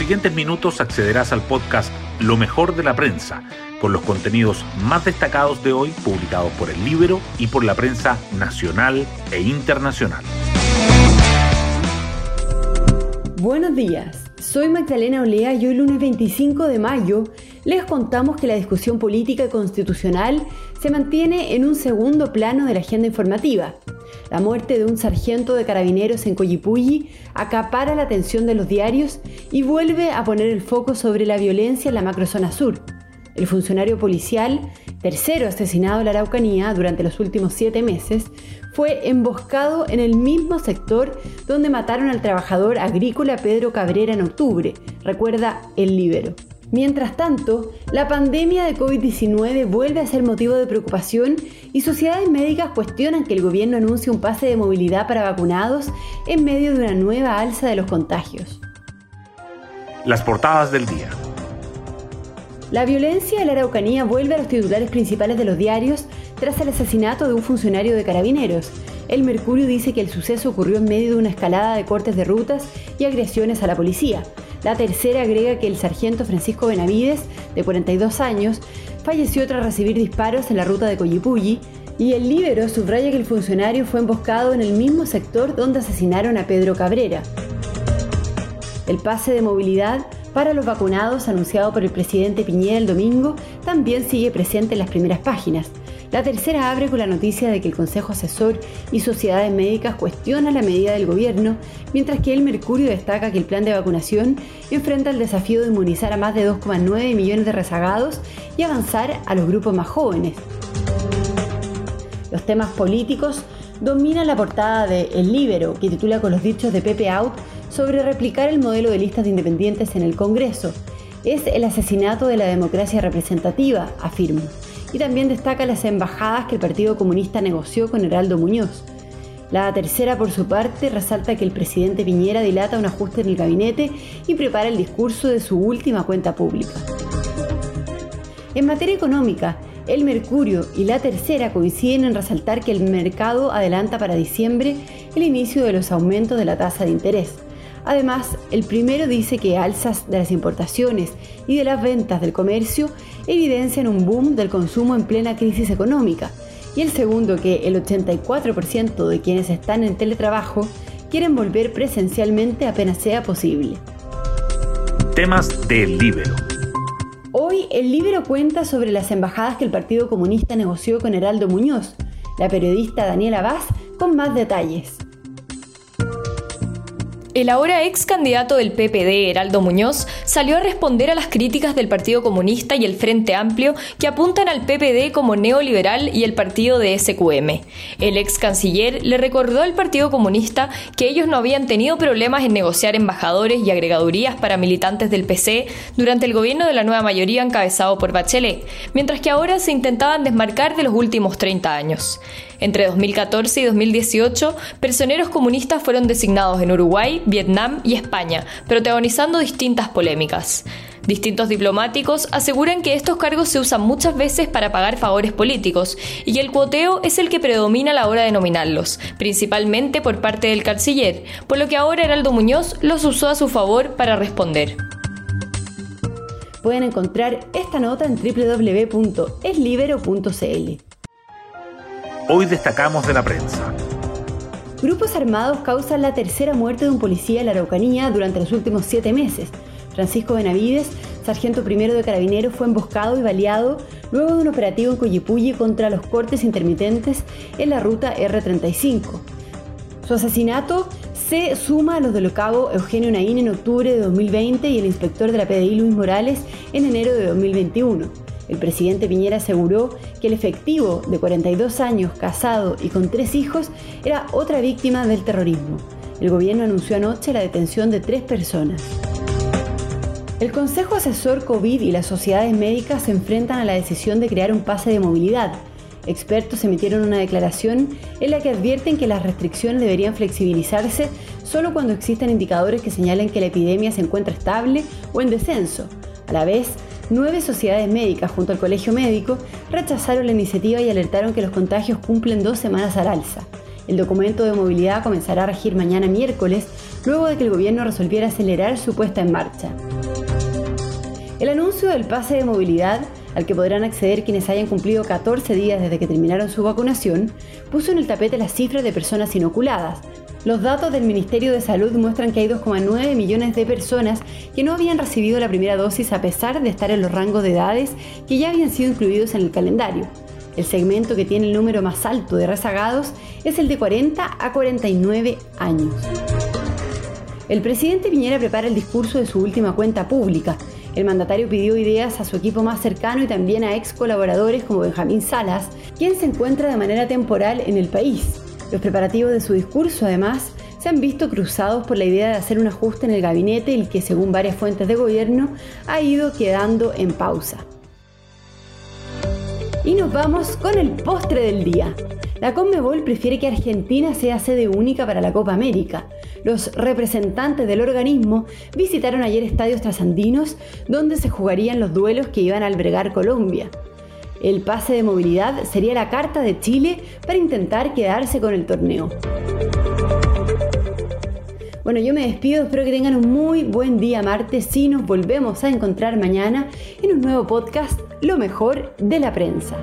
siguientes minutos accederás al podcast Lo mejor de la prensa, con los contenidos más destacados de hoy publicados por el Libro y por la prensa nacional e internacional. Buenos días, soy Magdalena Olea y hoy lunes 25 de mayo les contamos que la discusión política y constitucional se mantiene en un segundo plano de la agenda informativa. La muerte de un sargento de carabineros en Coyipulli acapara la atención de los diarios y vuelve a poner el foco sobre la violencia en la macrozona sur. El funcionario policial, tercero asesinado en la Araucanía durante los últimos siete meses, fue emboscado en el mismo sector donde mataron al trabajador agrícola Pedro Cabrera en octubre, recuerda el Libero. Mientras tanto, la pandemia de COVID-19 vuelve a ser motivo de preocupación y sociedades médicas cuestionan que el gobierno anuncie un pase de movilidad para vacunados en medio de una nueva alza de los contagios. Las portadas del día. La violencia en la Araucanía vuelve a los titulares principales de los diarios tras el asesinato de un funcionario de carabineros. El Mercurio dice que el suceso ocurrió en medio de una escalada de cortes de rutas y agresiones a la policía. La tercera agrega que el sargento Francisco Benavides, de 42 años, falleció tras recibir disparos en la ruta de Coyipulli, y el Libero subraya que el funcionario fue emboscado en el mismo sector donde asesinaron a Pedro Cabrera. El pase de movilidad para los vacunados anunciado por el presidente Piñera el domingo también sigue presente en las primeras páginas. La tercera abre con la noticia de que el Consejo Asesor y sociedades médicas cuestionan la medida del gobierno, mientras que el Mercurio destaca que el plan de vacunación enfrenta el desafío de inmunizar a más de 2,9 millones de rezagados y avanzar a los grupos más jóvenes. Los temas políticos dominan la portada de El Libero, que titula con los dichos de Pepe Out sobre replicar el modelo de listas de independientes en el Congreso. Es el asesinato de la democracia representativa, afirma y también destaca las embajadas que el Partido Comunista negoció con Heraldo Muñoz. La tercera, por su parte, resalta que el presidente Piñera dilata un ajuste en el gabinete y prepara el discurso de su última cuenta pública. En materia económica, el Mercurio y la tercera coinciden en resaltar que el mercado adelanta para diciembre el inicio de los aumentos de la tasa de interés. Además, el primero dice que alzas de las importaciones y de las ventas del comercio evidencian un boom del consumo en plena crisis económica. Y el segundo que el 84% de quienes están en teletrabajo quieren volver presencialmente apenas sea posible. Temas del Libero. Hoy el Libero cuenta sobre las embajadas que el Partido Comunista negoció con Heraldo Muñoz. La periodista Daniela Vaz con más detalles. El ahora ex candidato del PPD, Heraldo Muñoz, salió a responder a las críticas del Partido Comunista y el Frente Amplio que apuntan al PPD como neoliberal y el partido de SQM. El ex canciller le recordó al Partido Comunista que ellos no habían tenido problemas en negociar embajadores y agregadurías para militantes del PC durante el gobierno de la nueva mayoría encabezado por Bachelet, mientras que ahora se intentaban desmarcar de los últimos 30 años. Entre 2014 y 2018, personeros comunistas fueron designados en Uruguay, Vietnam y España, protagonizando distintas polémicas. Distintos diplomáticos aseguran que estos cargos se usan muchas veces para pagar favores políticos y que el cuoteo es el que predomina a la hora de nominarlos, principalmente por parte del canciller, por lo que ahora Heraldo Muñoz los usó a su favor para responder. Pueden encontrar esta nota en www.eslibero.cl. Hoy destacamos de la prensa. Grupos armados causan la tercera muerte de un policía en la Araucanía durante los últimos siete meses. Francisco Benavides, sargento primero de carabineros, fue emboscado y baleado luego de un operativo en Coyipulli contra los cortes intermitentes en la ruta R35. Su asesinato se suma a los del cabo Eugenio Naín en octubre de 2020 y el inspector de la PDI Luis Morales en enero de 2021. El presidente Piñera aseguró que el efectivo de 42 años, casado y con tres hijos, era otra víctima del terrorismo. El gobierno anunció anoche la detención de tres personas. El Consejo Asesor COVID y las sociedades médicas se enfrentan a la decisión de crear un pase de movilidad. Expertos emitieron una declaración en la que advierten que las restricciones deberían flexibilizarse solo cuando existan indicadores que señalen que la epidemia se encuentra estable o en descenso. A la vez, nueve sociedades médicas junto al Colegio Médico rechazaron la iniciativa y alertaron que los contagios cumplen dos semanas al alza. El documento de movilidad comenzará a regir mañana miércoles, luego de que el gobierno resolviera acelerar su puesta en marcha. El anuncio del pase de movilidad, al que podrán acceder quienes hayan cumplido 14 días desde que terminaron su vacunación, puso en el tapete las cifras de personas inoculadas. Los datos del Ministerio de Salud muestran que hay 2,9 millones de personas que no habían recibido la primera dosis a pesar de estar en los rangos de edades que ya habían sido incluidos en el calendario. El segmento que tiene el número más alto de rezagados es el de 40 a 49 años. El presidente Piñera prepara el discurso de su última cuenta pública. El mandatario pidió ideas a su equipo más cercano y también a ex colaboradores como Benjamín Salas, quien se encuentra de manera temporal en el país. Los preparativos de su discurso, además, se han visto cruzados por la idea de hacer un ajuste en el gabinete, el que, según varias fuentes de gobierno, ha ido quedando en pausa. Y nos vamos con el postre del día. La Conmebol prefiere que Argentina sea sede única para la Copa América. Los representantes del organismo visitaron ayer estadios trasandinos donde se jugarían los duelos que iban a albergar Colombia. El pase de movilidad sería la carta de Chile para intentar quedarse con el torneo. Bueno, yo me despido, espero que tengan un muy buen día martes y nos volvemos a encontrar mañana en un nuevo podcast, Lo mejor de la prensa.